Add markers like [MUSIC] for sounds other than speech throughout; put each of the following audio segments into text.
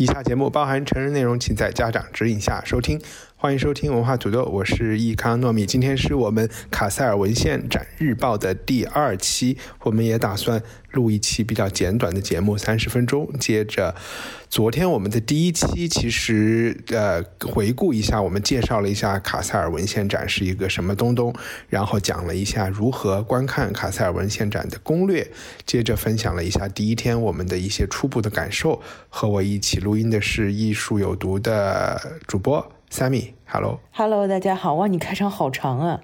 以下节目包含成人内容，请在家长指引下收听。欢迎收听文化土豆，我是易康糯米。今天是我们卡塞尔文献展日报的第二期，我们也打算录一期比较简短的节目，三十分钟。接着，昨天我们的第一期，其实呃回顾一下，我们介绍了一下卡塞尔文献展是一个什么东东，然后讲了一下如何观看卡塞尔文献展的攻略。接着分享了一下第一天我们的一些初步的感受。和我一起录音的是艺术有毒的主播。Sammy，Hello，Hello，大家好！哇，你开场好长啊。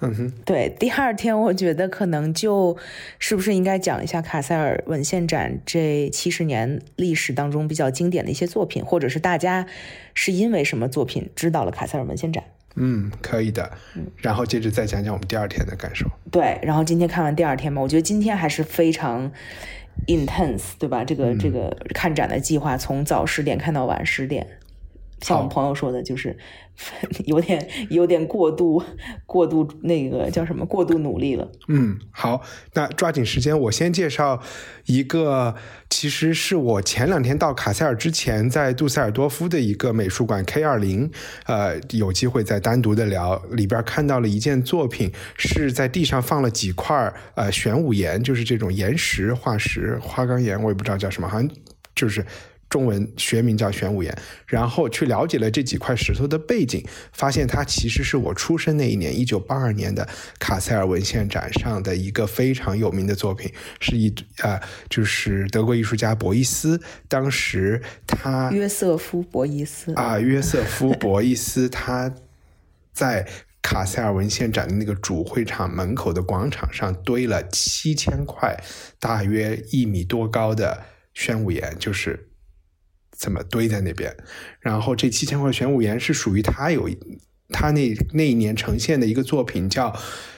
嗯哼，对，第二天我觉得可能就是不是应该讲一下卡塞尔文献展这七十年历史当中比较经典的一些作品，或者是大家是因为什么作品知道了卡塞尔文献展？嗯，可以的。嗯，然后接着再讲讲我们第二天的感受。对，然后今天看完第二天嘛，我觉得今天还是非常 intense，对吧？这个这个看展的计划从早十点看到晚十点。像我们朋友说的，就是 [LAUGHS] 有点有点过度过度那个叫什么过度努力了。嗯，好，那抓紧时间，我先介绍一个，其实是我前两天到卡塞尔之前，在杜塞尔多夫的一个美术馆 K 二零，呃，有机会再单独的聊，里边看到了一件作品，是在地上放了几块呃玄武岩，就是这种岩石化石花岗岩，我也不知道叫什么，好像就是。中文学名叫玄武岩，然后去了解了这几块石头的背景，发现它其实是我出生那一年，一九八二年的卡塞尔文献展上的一个非常有名的作品，是一呃，就是德国艺术家博伊斯，当时他约瑟夫博伊斯啊，约瑟夫博伊斯 [LAUGHS] 他在卡塞尔文献展的那个主会场门口的广场上堆了七千块，大约一米多高的玄武岩，就是。怎么堆在那边？然后这七千块玄武岩是属于他有他那那一年呈现的一个作品，叫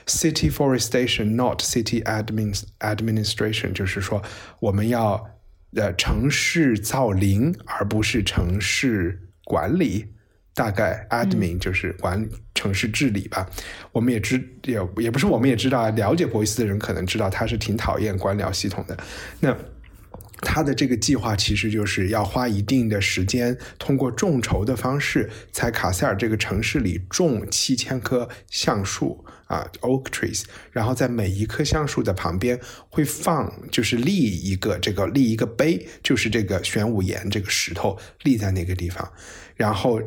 City Forestation Not City Admin Administration，就是说我们要呃城市造林，而不是城市管理。大概 Admin 就是管城市治理吧。我们也知也也不是我们也知道，了解博伊斯的人可能知道他是挺讨厌官僚系统的。那。他的这个计划其实就是要花一定的时间，通过众筹的方式，在卡塞尔这个城市里种七千棵橡树啊，oak trees，然后在每一棵橡树的旁边会放，就是立一个这个立一个碑，就是这个玄武岩这个石头立在那个地方，然后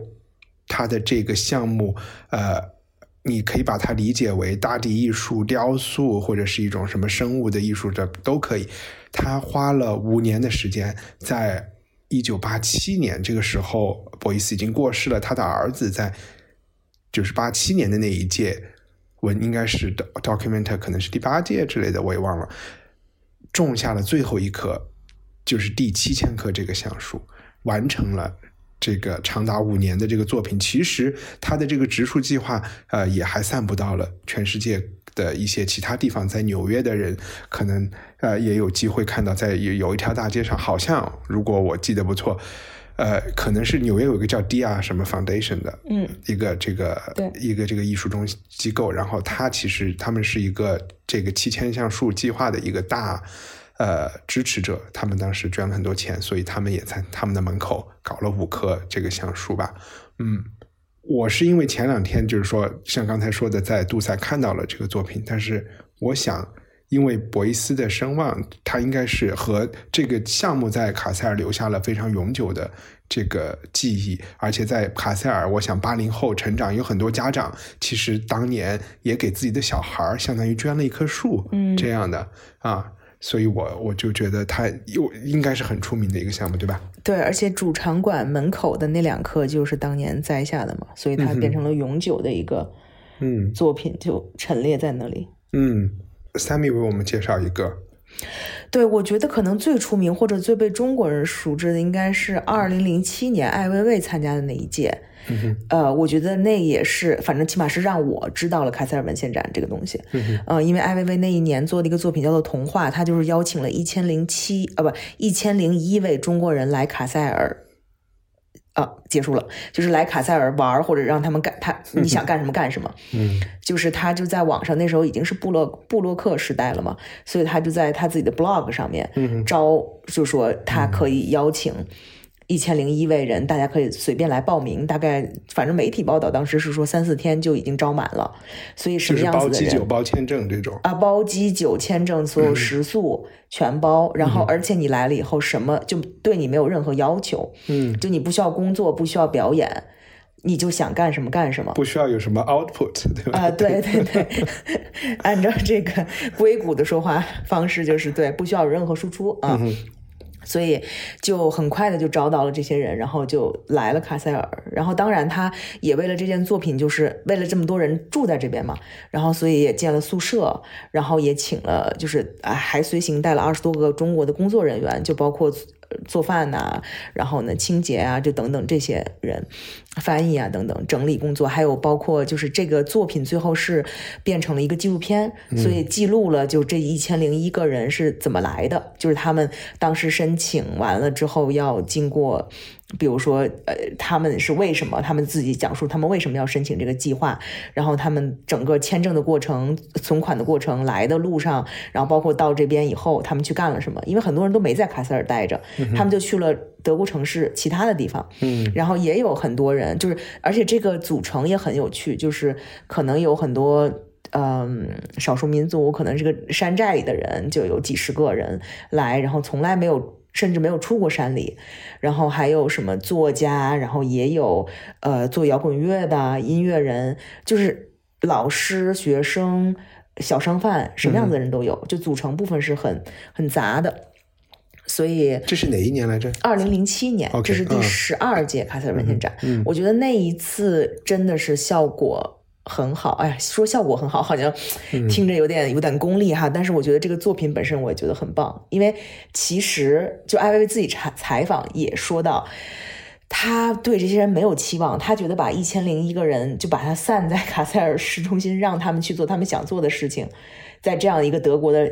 他的这个项目，呃。你可以把它理解为大地艺术、雕塑，或者是一种什么生物的艺术，这都可以。他花了五年的时间，在一九八七年这个时候，博伊斯已经过世了。他的儿子在就是八七年的那一届，文应该是 document，可能是第八届之类的，我也忘了。种下了最后一棵，就是第七千棵这个橡树，完成了。这个长达五年的这个作品，其实他的这个植树计划，呃，也还散布到了全世界的一些其他地方。在纽约的人可能呃也有机会看到，在有有一条大街上，好像如果我记得不错，呃，可能是纽约有一个叫 Dia 什么 Foundation 的，嗯，一个这个一个这个艺术中心机构，然后他其实他们是一个这个七千橡树计划的一个大。呃，支持者他们当时捐了很多钱，所以他们也在他们的门口搞了五棵这个橡树吧。嗯，我是因为前两天就是说，像刚才说的，在杜塞看到了这个作品，但是我想，因为博伊斯的声望，他应该是和这个项目在卡塞尔留下了非常永久的这个记忆，而且在卡塞尔，我想八零后成长有很多家长，其实当年也给自己的小孩相当于捐了一棵树，嗯，这样的啊。所以，我我就觉得它又应该是很出名的一个项目，对吧？对，而且主场馆门口的那两棵就是当年栽下的嘛，所以它变成了永久的一个嗯作品，就陈列在那里。嗯，Sammy 为我们介绍一个对，我觉得可能最出名或者最被中国人熟知的，应该是二零零七年艾薇薇参加的那一届。呃，我觉得那也是，反正起码是让我知道了卡塞尔文献展这个东西。呃，因为艾薇薇那一年做的一个作品叫做《童话》，她就是邀请了一千零七啊不一千零一位中国人来卡塞尔。啊，结束了，就是来卡塞尔玩或者让他们干他你想干什么干什么。嗯，就是他就在网上，那时候已经是布洛布洛克时代了嘛，所以他就在他自己的 blog 上面招，就说他可以邀请。一千零一位人，大家可以随便来报名。大概反正媒体报道当时是说三四天就已经招满了，所以什么样子的人？包机酒、包签证这种啊，包机酒、签证，所有食宿全包。然后而且你来了以后，什么就对你没有任何要求，嗯，就你不需要工作，不需要表演，你就想干什么干什么，不需要有什么 output，对吧？啊，对对对，[LAUGHS] 按照这个 [LAUGHS] 硅谷的说话方式，就是对，不需要有任何输出啊。所以就很快的就招到了这些人，然后就来了卡塞尔。然后当然他也为了这件作品，就是为了这么多人住在这边嘛，然后所以也建了宿舍，然后也请了，就是啊还随行带了二十多个中国的工作人员，就包括。做饭呐，然后呢，清洁啊，就等等这些人，翻译啊，等等整理工作，还有包括就是这个作品最后是变成了一个纪录片，所以记录了就这一千零一个人是怎么来的，就是他们当时申请完了之后要经过。比如说，呃，他们是为什么？他们自己讲述他们为什么要申请这个计划，然后他们整个签证的过程、存款的过程、来的路上，然后包括到这边以后，他们去干了什么？因为很多人都没在卡塞尔待着，他们就去了德国城市其他的地方。嗯，然后也有很多人，就是而且这个组成也很有趣，就是可能有很多嗯少数民族，可能这个山寨里的人就有几十个人来，然后从来没有。甚至没有出过山里，然后还有什么作家，然后也有呃做摇滚乐的音乐人，就是老师、学生、小商贩，什么样子的人都有，就组成部分是很很杂的。所以这是哪一年来着？二零零七年，这是第十二届卡塞尔文献展。我觉得那一次真的是效果。很好，哎呀，说效果很好，好像听着有点有点功利哈。但是我觉得这个作品本身我也觉得很棒，因为其实就艾薇薇自己采采访也说到，他对这些人没有期望，他觉得把一千零一个人就把他散在卡塞尔市中心，让他们去做他们想做的事情，在这样一个德国的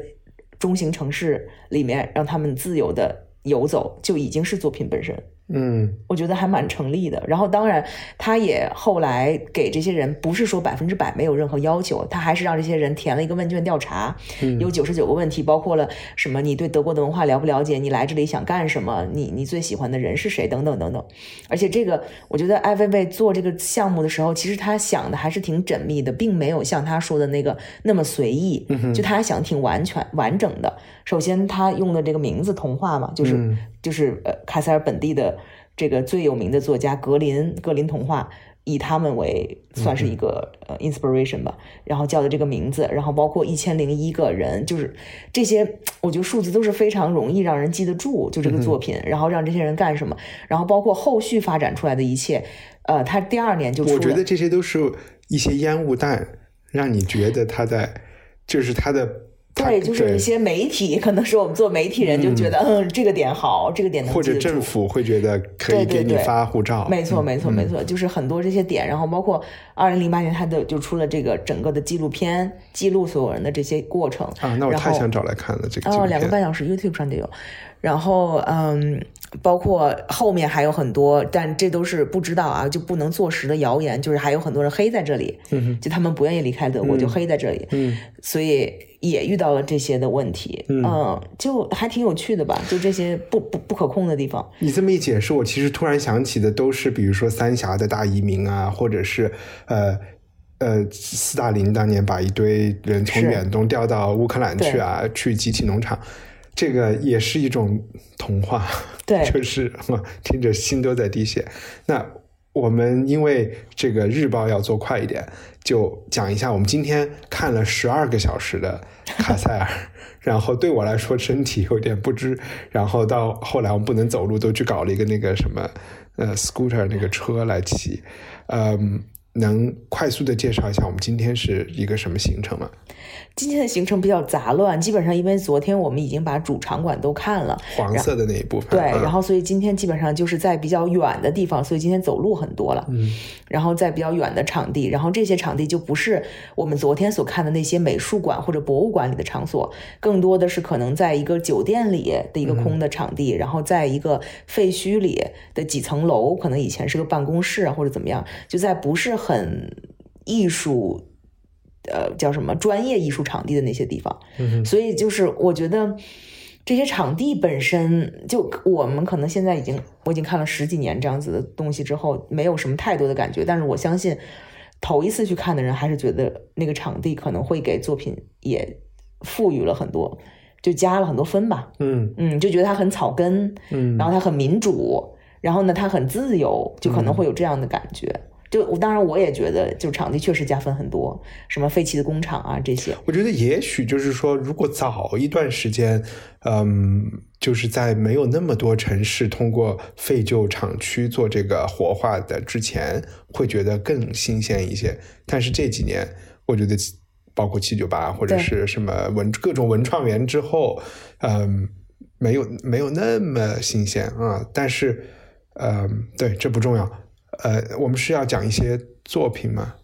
中型城市里面，让他们自由的游走，就已经是作品本身。嗯，我觉得还蛮成立的。然后，当然，他也后来给这些人不是说百分之百没有任何要求，他还是让这些人填了一个问卷调查，有九十九个问题，包括了什么你对德国的文化了不了解，你来这里想干什么，你你最喜欢的人是谁，等等等等。而且这个，我觉得艾薇薇做这个项目的时候，其实他想的还是挺缜密的，并没有像他说的那个那么随意，就他还想挺完全完整的。首先，他用的这个名字“童话”嘛，就是就是呃，卡塞尔本地的这个最有名的作家格林格林童话，以他们为算是一个呃 inspiration 吧，然后叫的这个名字，然后包括一千零一个人，就是这些，我觉得数字都是非常容易让人记得住，就这个作品，然后让这些人干什么，然后包括后续发展出来的一切，呃，他第二年就我觉得这些都是一些烟雾弹，让你觉得他在就是他的。对，就是一些媒体，[LAUGHS] 可能是我们做媒体人就觉得，嗯，这个点好，这个点能或者政府会觉得可以给你发护照。没错，没错，没错，就是很多这些点，然后包括二零零八年他的就出了这个整个的纪录片，记录所有人的这些过程啊。那我太想找来看了这个哦，两个半小时，YouTube 上就有。然后，嗯，包括后面还有很多，但这都是不知道啊，就不能坐实的谣言。就是还有很多人黑在这里，就他们不愿意离开德国，就黑在这里。嗯，所以也遇到了这些的问题。嗯，就还挺有趣的吧？就这些不不不可控的地方。你这么一解释，我其实突然想起的都是，比如说三峡的大移民啊，或者是呃呃，斯大林当年把一堆人从远东调到乌克兰去啊，去集体农场。这个也是一种童话，对，[LAUGHS] 就是 [LAUGHS] 听着心都在滴血。那我们因为这个日报要做快一点，就讲一下我们今天看了十二个小时的卡塞尔，[LAUGHS] 然后对我来说身体有点不支，然后到后来我们不能走路，都去搞了一个那个什么呃 scooter 那个车来骑，嗯。能快速的介绍一下我们今天是一个什么行程吗？今天的行程比较杂乱，基本上因为昨天我们已经把主场馆都看了，黄色的那一部分。对，嗯然后所以今天基本上就是在比较远的地方，所以今天走路很多了。嗯，然后在比较远的场地，然后这些场地就不是我们昨天所看的那些美术馆或者博物馆里的场所，更多的是可能在一个酒店里的一个空的场地，然后在一个废墟里的几层楼，可能以前是个办公室啊或者怎么样，就在不是很艺术。呃，叫什么专业艺术场地的那些地方，嗯所以就是我觉得这些场地本身就我们可能现在已经我已经看了十几年这样子的东西之后，没有什么太多的感觉，但是我相信头一次去看的人还是觉得那个场地可能会给作品也赋予了很多，就加了很多分吧。嗯嗯，就觉得它很草根，嗯，然后它很民主，然后呢它很自由，就可能会有这样的感觉。就我当然我也觉得，就场地确实加分很多，什么废弃的工厂啊这些。我觉得也许就是说，如果早一段时间，嗯，就是在没有那么多城市通过废旧厂区做这个活化的之前，会觉得更新鲜一些。但是这几年，我觉得包括七九八或者是什么文各种文创园之后，嗯，没有没有那么新鲜啊。但是，嗯，对，这不重要。呃，我们是要讲一些作品吗？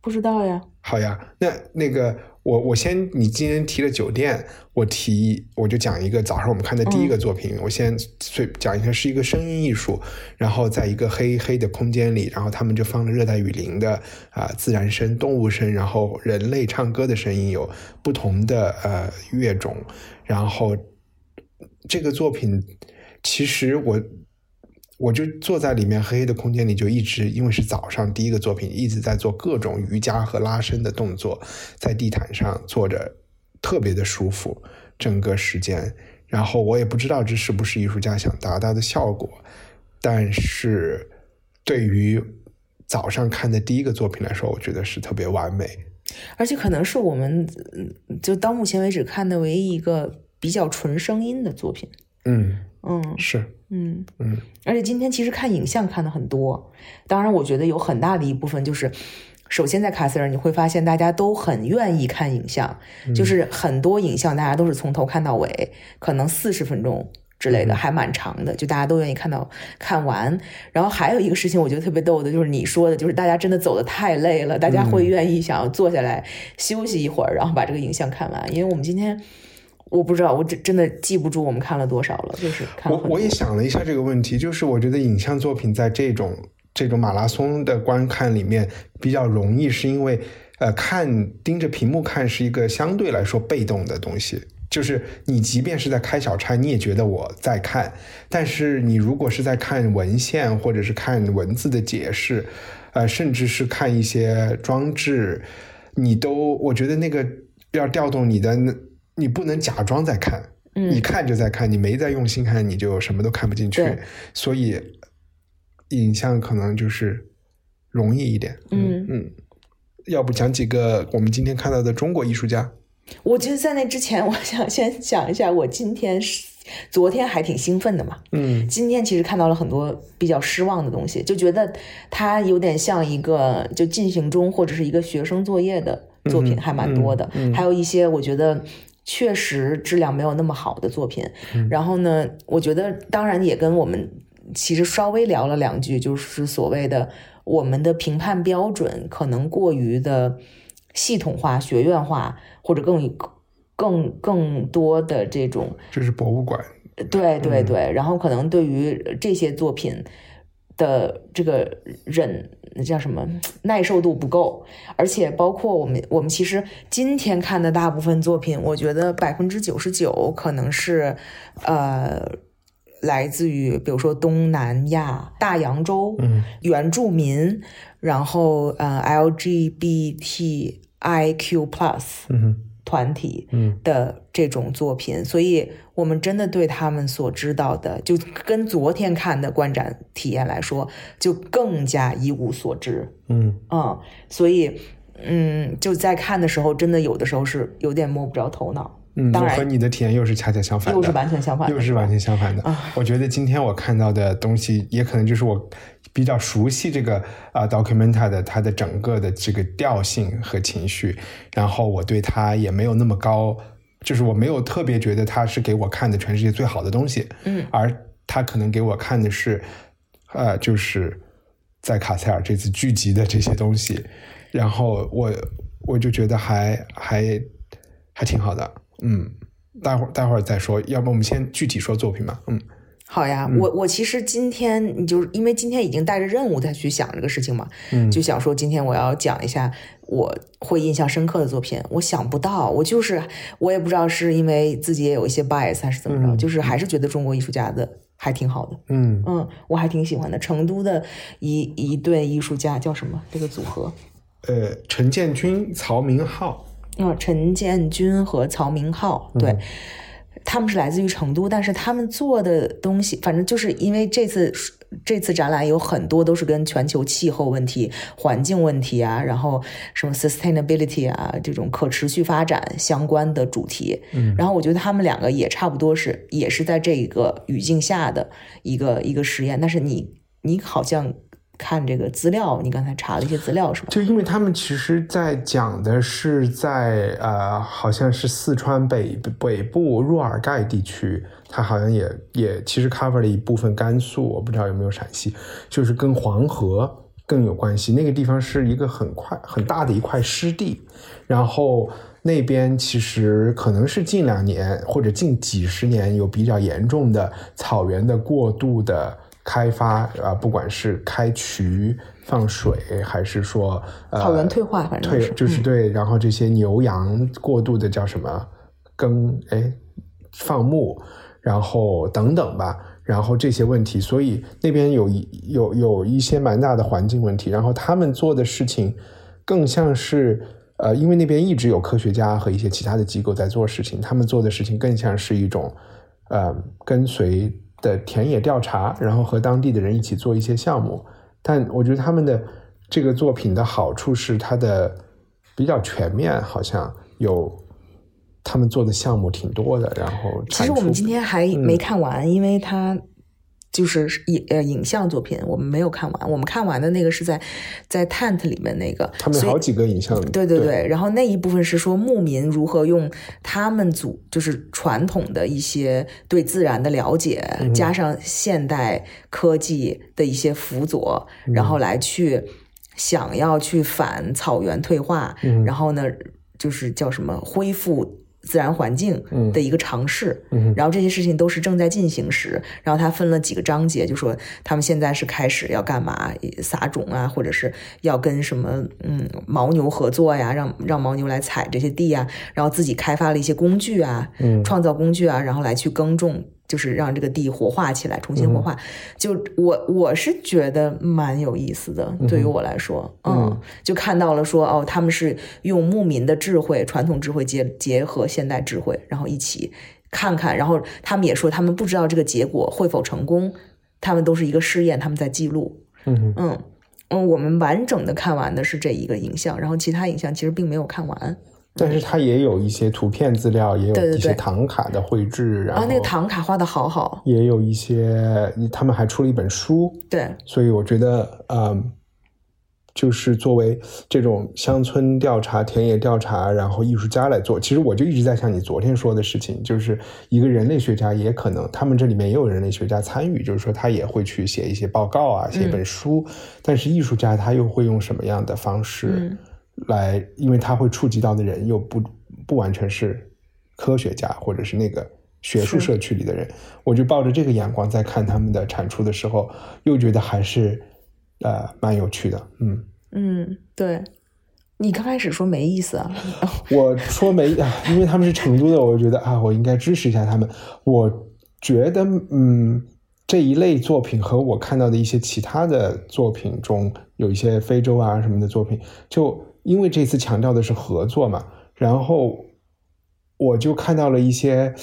不知道呀，好呀，那那个我我先，你今天提了酒店，我提我就讲一个早上我们看的第一个作品，我先随讲一下是一个声音艺术，然后在一个黑黑的空间里，然后他们就放了热带雨林的啊、自然声、动物声，然后人类唱歌的声音有不同的呃乐种，然后这个作品其实我。我就坐在里面黑黑的空间里，就一直因为是早上第一个作品，一直在做各种瑜伽和拉伸的动作，在地毯上坐着，特别的舒服，整个时间。然后我也不知道这是不是艺术家想达到的效果，但是对于早上看的第一个作品来说，我觉得是特别完美。而且可能是我们嗯就到目前为止看的唯一一个比较纯声音的作品。嗯，嗯是，嗯嗯而且今天其实看影像看的很多，当然我觉得有很大的一部分就是，首先在卡塞尔你会发现大家都很愿意看影像，就是很多影像大家都是从头看到尾，可能四十分钟。之类的还蛮长的，就大家都愿意看到看完。然后还有一个事情，我觉得特别逗的，就是你说的，就是大家真的走的太累了，大家会愿意想要坐下来休息一会儿，然后把这个影像看完。因为我们今天我不知道，我真真的记不住我们看了多少了，就是看我也想了一下这个问题，就是我觉得影像作品在这种这种马拉松的观看里面比较容易，是因为呃看盯着屏幕看是一个相对来说被动的东西。就是你即便是在开小差，你也觉得我在看，但是你如果是在看文献或者是看文字的解释，呃，甚至是看一些装置，你都我觉得那个要调动你的，你不能假装在看，嗯你看就在看，你没在用心看，你就什么都看不进去。所以影像可能就是容易一点。嗯嗯，要不讲几个我们今天看到的中国艺术家？我觉得在那之前，我想先讲一下，我今天是昨天还挺兴奋的嘛。嗯今天其实看到了很多比较失望的东西，就觉得它有点像一个就进行中或者是一个学生作业的作品，嗯还蛮多的。嗯嗯还有一些我觉得确实质量没有那么好的作品。嗯然后呢，我觉得当然也跟我们其实稍微聊了两句，就是所谓的我们的评判标准可能过于的系统化、学院化，或者更更更多的这种这是博物馆。对对对，然后可能对于这些作品的这个忍叫什么？[TSK] 耐受度不够，而且包括我们我们其实今天看的大部分作品，我觉得百分之九十九可能是呃来自于比如说东南亚、大洋洲、嗯。原住民，然后呃 LGBTIQ plus 团体，嗯。的这种作品，所以我们真的对他们所知道的，就跟昨天看的观展体验来说，就更加一无所知。嗯嗯，所以嗯，就在看的时候，真的有的时候是有点摸不着头脑。嗯，当然我和你的体验又是恰恰相反的，又是完全相反的又是完全相反的。啊我觉得今天我看到的东西，也可能就是我比较熟悉这个啊 documenta 的它的整个的这个调性和情绪，然后我对它也没有那么高，就是我没有特别觉得他是给我看的全世界最好的东西，嗯，而他可能给我看的是，呃，就是在卡塞尔这次聚集的这些东西，然后我我就觉得还还还挺好的，嗯，待会儿待会儿再说，要不我们先具体说作品吧，嗯。好呀，我我其实今天你就是因为今天已经带着任务再去想这个事情嘛，嗯就想说今天我要讲一下我会印象深刻的作品。我想不到，我就是我也不知道是因为自己也有一些 bias 还是怎么着，嗯就是还是觉得中国艺术家的还挺好的。嗯嗯，我还挺喜欢的。成都的一一对艺术家叫什么？这个组合，呃，陈建军、曹明浩，嗯，陈建军和曹明浩，对。嗯他们是来自于成都，但是他们做的东西，反正就是因为这次这次展览有很多都是跟全球气候问题、环境问题啊，然后什么 sustainability 啊这种可持续发展相关的主题。嗯然后我觉得他们两个也差不多是，也是在这个语境下的一个一个实验。但是你你好像看这个资料，你刚才查了一些资料是吧？就因为他们其实在讲的是在呃，好像是四川北北部若尔盖地区，它好像也也其实 cover 了一部分甘肃，我不知道有没有陕西，就是跟黄河更有关系。那个地方是一个很快很大的一块湿地，然后那边其实可能是近两年或者近几十年有比较严重的草原的过度的。开发啊，不管是开渠放水，还是说呃草原退化，反正退就是对，然后这些牛羊过度的叫什么耕哎放牧，然后等等吧，然后这些问题，所以那边有一有有一些蛮大的环境问题，然后他们做的事情更像是呃，因为那边一直有科学家和一些其他的机构在做事情，他们做的事情更像是一种呃跟随的田野调查，然后和当地的人一起做一些项目。但我觉得他们的这个作品的好处是它的比较全面，好像有他们做的项目挺多的。然后其实我们今天还嗯没看完，因为它就是影呃影像作品，我们没有看完。我们看完的那个是在在 Tent 里面那个，他们好几个影像，对对对，然后那一部分是说牧民如何用他们组就是传统的一些对自然的了解，嗯加上现代科技的一些辅佐，然嗯后来去想要去反草原退化，嗯然后呢，就是叫什么恢复。自然环境嗯。的一个尝试，嗯然后这些事情都是正在进行时，然后他分了几个章节，就说他们现在是开始要干嘛，撒种啊，或者是要跟什么嗯牦牛合作呀，让让牦牛来踩这些地啊，然后自己开发了一些工具啊，嗯。创造工具啊，然后来去耕种，就是让这个地活化起来，重新活化。就我我是觉得蛮有意思的，对于我来说，嗯，就看到了说哦，他们是用牧民的智慧、传统智慧结结合现代智慧，然后一起看看，然后他们也说他们不知道这个结果会否成功，他们都是一个试验，他们在记录，嗯嗯。嗯，我们完整的看完的是这一个影像，然后其他影像其实并没有看完。但是它也有一些图片资料，也有一些唐卡的绘制，然啊，后那个唐卡画的好好，也有一些，他们还出了一本书，对，所以我觉得，嗯，就是作为这种乡村调查、田野调查，然后艺术家来做，其实我就一直在想你昨天说的事情，就是一个人类学家也可能，他们这里面也有人类学家参与，就是说他也会去写一些报告啊，写一本书，但是艺术家他又会用什么样的方式嗯来，因为他会触及到的人又不不完全是科学家或者是那个。学术社区里的人，我就抱着这个眼光在看他们的产出的时候，又觉得还是呃蛮有趣的。嗯，嗯，对。你刚开始说没意思啊，[LAUGHS] 我说没啊，因为他们是成都的，我觉得啊，我应该支持一下他们。我觉得，嗯，这一类作品和我看到的一些其他的作品中，有一些非洲啊什么的作品，就因为这次强调的是合作嘛，然后我就看到了一些，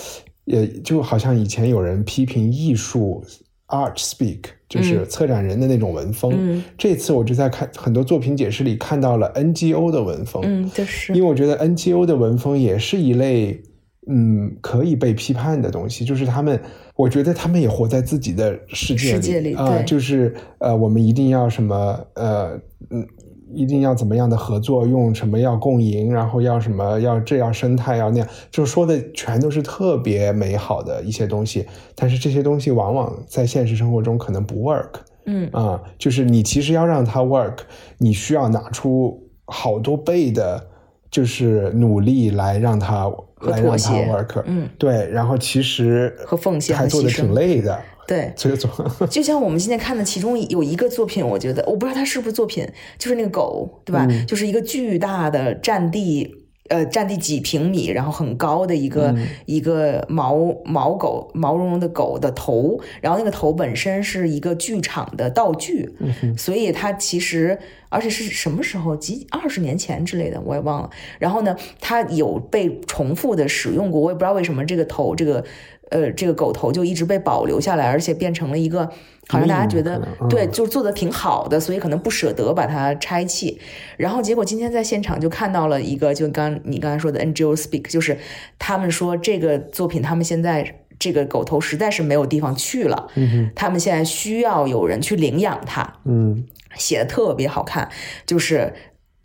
也就好像以前有人批评艺术 art speak，就是策展人的那种文风。嗯这次我就在看很多作品解释里看到了 NGO 的文风。嗯，就是因为我觉得 NGO 的文风也是一类，嗯，可以被批判的东西，就是他们，我觉得他们也活在自己的世界里啊、对就是呃，我们一定要什么呃嗯。一定要怎么样的合作，用什么要共赢，然后要什么要这样生态要那样，就说的全都是特别美好的一些东西，但是这些东西往往在现实生活中可能不 work。嗯啊、就是你其实要让它 work，你需要拿出好多倍的，就是努力来让它和妥协。嗯，对，然后其实和奉献和还做的挺累的，对，[LAUGHS] 这个做就像我们今天看的其中有一个作品，我觉得我不知道它是不是作品，就是那个狗，对吧？嗯就是一个巨大的占地。呃，占地几平米，然后很高的一个、嗯一个毛毛狗毛茸茸的狗的头，然后那个头本身是一个剧场的道具，嗯所以它其实而且是什么时候几二十年前之类的，我也忘了。然后呢，它有被重复的使用过，我也不知道为什么这个头这个呃这个狗头就一直被保留下来，而且变成了一个好像大家觉得对，就是做的挺好的，所以可能不舍得把它拆弃。然后结果今天在现场就看到了一个，就刚你刚才说的 NGO Speak，就是他们说这个作品他们现在。这个狗头实在是没有地方去了，嗯他们现在需要有人去领养它。嗯写的特别好看，就是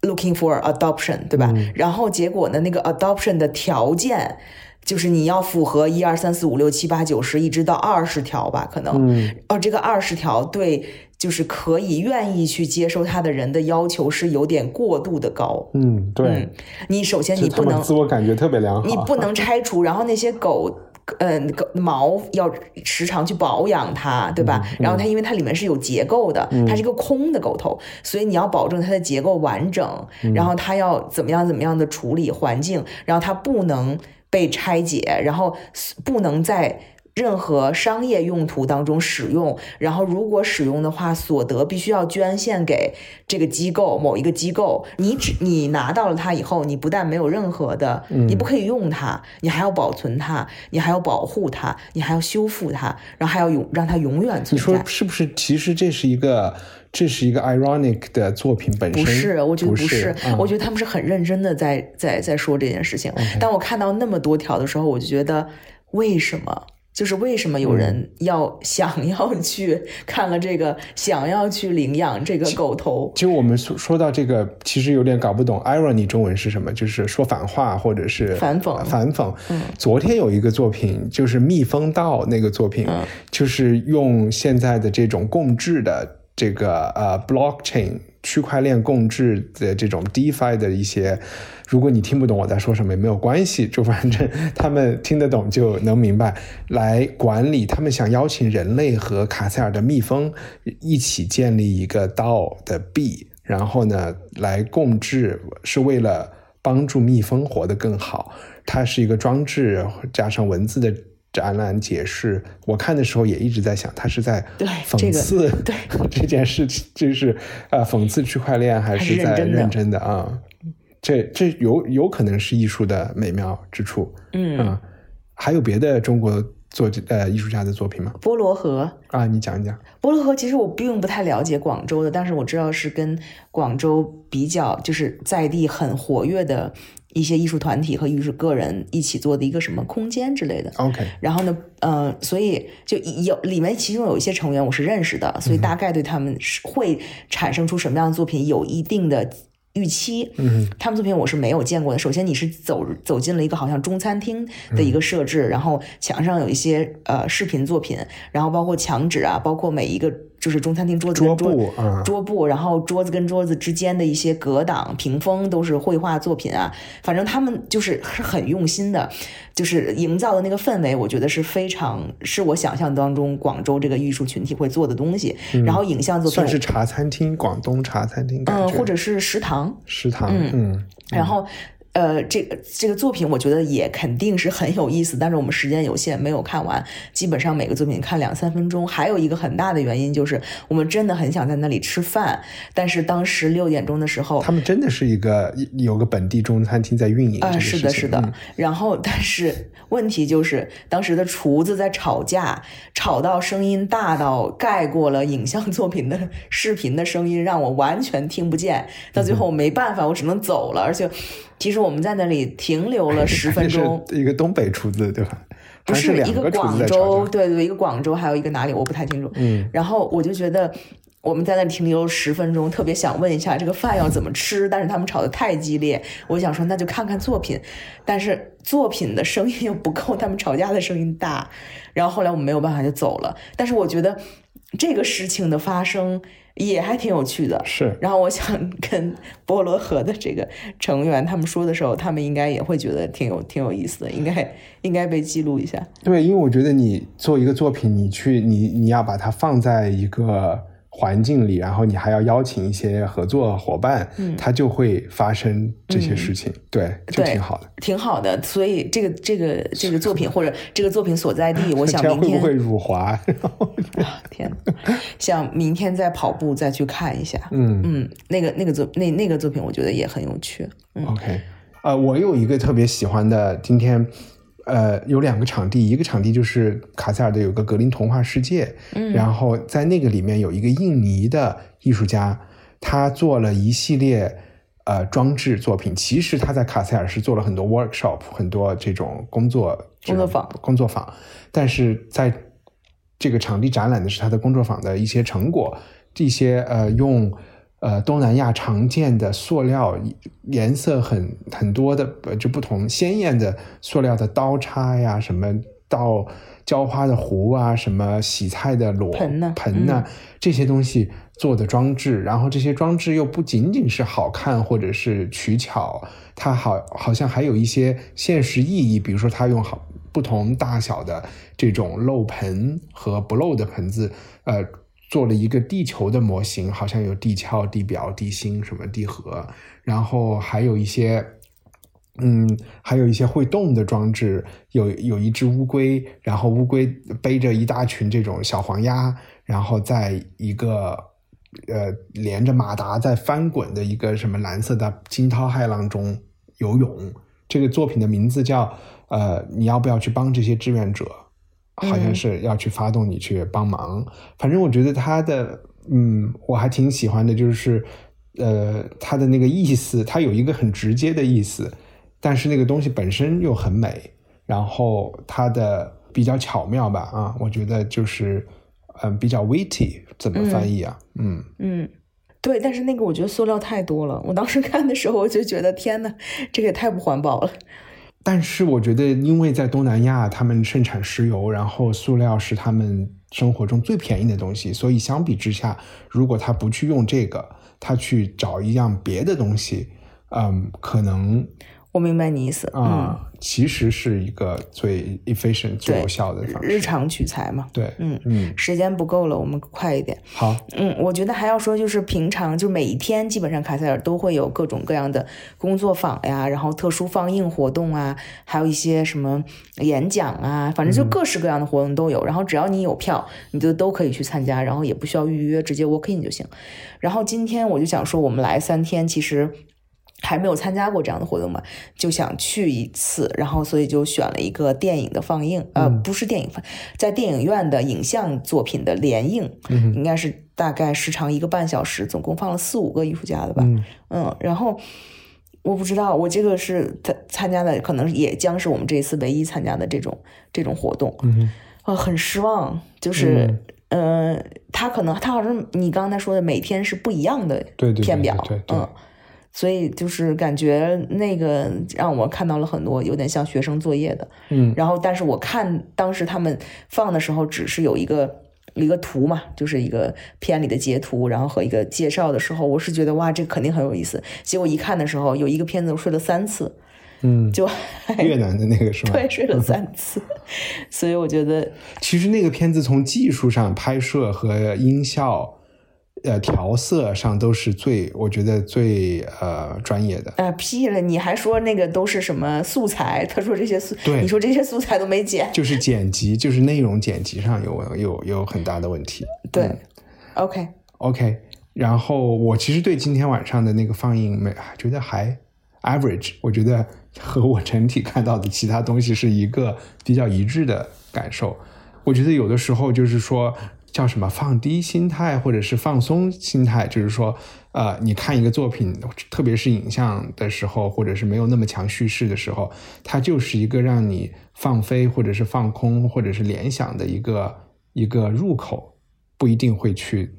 looking for adoption，对吧？然后结果呢，那个 adoption 的条件就是你要符合一二三四五六七八九十一直到二十条吧，可能。嗯哦，这个二十条对，就是可以愿意去接受他的人的要求是有点过度的高。嗯，对嗯，，你首先你不能自我感觉特别良好，你不能拆除，然后那些狗。呃，狗毛要时常去保养它，对吧？然后它因为它里面是有结构的，它是一个空的狗头，所以你要保证它的结构完整，然后它要怎么样怎么样的处理环境，然后它不能被拆解，然后不能在任何商业用途当中使用，然后如果使用的话，所得必须要捐献给这个机构某一个机构。你只你拿到了它以后，你不但没有任何的，你不可以用它，你还要保存它，你还要保护它，你还要修复它，然后还要永让它永远存你说在。是不是？其实这是一个，这是一个 ironic 的作品本身，不是，我觉得不不是，嗯我觉得他们是很认真的在在在说这件事情。当我看到那么多条的时候，我就觉得为什么？就是为什么有人要、想要去看了这个，想要去领养这个狗头？其实我们说说到这个，其实有点搞不懂 irony 中文是什么，就是说反话或者是反讽反讽。昨天有一个作品，就是《蜜蜂道》那个作品，就是用现在的这种共治的这个呃 blockchain 区块链共治的这种 DeFi 的一些。如果你听不懂我在说什么也没有关系，就反正 [LAUGHS] 他们听得懂就能明白。来管理，他们想邀请人类和卡塞尔的蜜蜂一起建立一个 DAO 的币，然后呢来共治，是为了帮助蜜蜂活得更好。它是一个装置加上文字的展览解释。我看的时候也一直在想，他是在对讽这个刺对 [LAUGHS] 这件事情，就是呃讽刺区块链还还是是在认真的啊？这这有有可能是艺术的美妙之处。嗯，嗯，还有别的中国作呃艺术家的作品吗？菠萝河，啊，你讲一讲。菠萝河其实我并不太了解广州的，但是我知道是跟广州比较，就是在地很活跃的一些艺术团体和艺术个人一起做的一个什么空间之类的。OK，然后呢，呃，所以就有里面其中有一些成员我是认识的，所以大概对他们是会产生出什么样的作品有一定的预期。嗯他们作品我是没有见过的。首先，你是走走进了一个好像中餐厅的一个设置，然后墙上有一些呃视频作品，然后包括墙纸啊，包括每一个就是中餐厅桌子跟桌布啊桌布，然后桌子跟桌子之间的一些隔挡、屏风都是绘画作品啊。反正他们就是是很用心的，就是营造的那个氛围，我觉得是非常是我想象当中广州这个艺术群体会做的东西。然后影像作品算是茶餐厅，广东茶餐厅嗯，或者是食堂，食堂，嗯然后。呃，这个这个作品我觉得也肯定是很有意思，但是我们时间有限，没有看完。基本上每个作品看两三分钟。还有一个很大的原因就是，我们真的很想在那里吃饭，但是当时六点钟的时候，他们真的是一个有个本地中餐厅在运营啊、这个是的，是的。嗯然后，但是问题就是，当时的厨子在吵架，吵到声音大到盖过了影像作品的视频的声音，让我完全听不见。到最后我没办法，我只能走了，而且。其实我们在那里停留了十分钟，一个东北厨子对吧？不是一个广州，对对，一个广州，还有一个哪里我不太清楚。嗯，然后我就觉得我们在那里停留十分钟，特别想问一下这个饭要怎么吃，但是他们吵得太激烈，我想说那就看看作品，但是作品的声音又不够他们吵架的声音大，然后后来我们没有办法就走了。但是我觉得这个事情的发生。也还挺有趣的，是。然后我想跟 [LAUGHS] 波罗河的这个成员他们说的时候，他们应该也会觉得挺有挺有意思的，应该应该被记录一下。对，因为我觉得你做一个作品，你去你你要把它放在一个。环境里，然后你还要邀请一些合作伙伴，嗯，它就会发生这些事情，对，就挺好的，挺好的。所以这个这个这个作品或者这个作品所在地，[LAUGHS] 我想明天会不会辱华？[LAUGHS] 天，想明天再跑步再去看一下，嗯嗯，那个那个作那那个作品，我觉得也很有趣。OK，呃，我有一个特别喜欢的，今天。呃，有两个场地，一个场地就是卡塞尔的有个格林童话世界，嗯，然后在那个里面有一个印尼的艺术家，他做了一系列呃装置作品。其实他在卡塞尔是做了很多 workshop，很多这种工作工作坊工作坊，但是在这个场地展览的是他的工作坊的一些成果，这些呃用。呃，东南亚常见的塑料颜色很很多的，就不同鲜艳的塑料的刀叉呀，什么到浇花的壶啊，什么洗菜的箩盆呢？盆呢？这些东西做的装置，然后这些装置又不仅仅是好看或者是取巧，它好好像还有一些现实意义，比如说它用好不同大小的这种漏盆和不漏的盆子，呃。做了一个地球的模型，好像有地壳、地表、地心什么地核，然后还有一些，嗯，还有一些会动的装置，有有一只乌龟，然后乌龟背着一大群这种小黄鸭，然后在一个呃连着马达在翻滚的一个什么蓝色的惊涛骇浪中游泳。这个作品的名字叫呃，你要不要去帮这些志愿者？好像是要去发动你去帮忙，反正我觉得他的，嗯，我还挺喜欢的，就是，呃，他的那个意思，他有一个很直接的意思，但是那个东西本身又很美，然后它的比较巧妙吧，啊，我觉得就是，嗯，比较 witty，怎么翻译啊？嗯嗯，对，但是那个我觉得塑料太多了，我当时看的时候我就觉得天呐，这个也太不环保了。但是我觉得，因为在东南亚，他们盛产石油，然后塑料是他们生活中最便宜的东西，所以相比之下，如果他不去用这个，他去找一样别的东西，嗯，可能。我明白你意思啊，其实是一个最 efficient、最有效的方式。日常取材嘛，对，嗯嗯，时间不够了，我们快一点。好，嗯，我觉得还要说，就是平常就每一天，基本上卡塞尔都会有各种各样的工作坊呀，然后特殊放映活动啊，还有一些什么演讲啊，反正就各式各样的活动都有。然后只要你有票，你就都可以去参加，然后也不需要预约，直接 walk in 就行。然后今天我就想说，我们来三天，其实。还没有参加过这样的活动嘛，就想去一次，然后所以就选了一个电影的放映，呃，不是电影放，在电影院的影像作品的联映，应该是大概时长一个半小时，总共放了四五个艺术家的吧，嗯，然后我不知道，我这个是参参加的，可能也将是我们这一次唯一参加的这种这种活动，啊，很失望，就是，嗯，他可能他好像你刚才说的每天是不一样的片表，嗯。所以就是感觉那个让我看到了很多有点像学生作业的，嗯，然后但是我看当时他们放的时候，只是有一个一个图嘛，就是一个片里的截图，然后和一个介绍的时候，我是觉得哇，这肯定很有意思。结果一看的时候，有一个片子我睡了三次，嗯，就越南的那个是吗？[LAUGHS] 对，睡了三次。[LAUGHS] 所以我觉得，其实那个片子从技术上拍摄和音效。呃，调色上都是最，我觉得最呃专业的。啊屁了！你还说那个都是什么素材？他说这些素，对，你说这些素材都没剪，就是剪辑，就是内容剪辑上有有有很大的问题。对，OK OK。然后我其实对今天晚上的那个放映没觉得还 average，我觉得和我整体看到的其他东西是一个比较一致的感受。我觉得有的时候就是说。叫什么放低心态，或者是放松心态，就是说，呃，你看一个作品，特别是影像的时候，或者是没有那么强叙事的时候，它就是一个让你放飞，或者是放空，或者是联想的一个一个入口，不一定会去。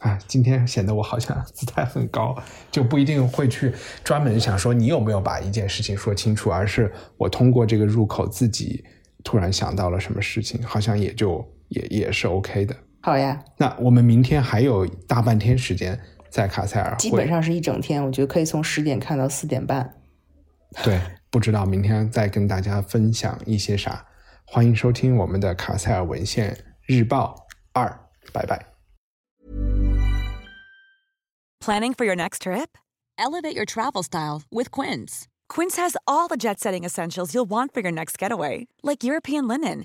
啊，今天显得我好像 [LAUGHS] 姿态很高，就不一定会去专门想说你有没有把一件事情说清楚，而是我通过这个入口自己突然想到了什么事情，好像也就也也是 OK 的。好呀，那我们明天还有大半天时间在卡塞尔，基本上是一整天，我觉得可以从十点看到四点半。对，不知道明天再跟大家分享一些啥，欢迎收听我们的卡塞尔文献日报二，拜拜。Planning for your next trip? Elevate your travel style with Quince. Quince has all the jet setting essentials you'll want for your next getaway, like European linen,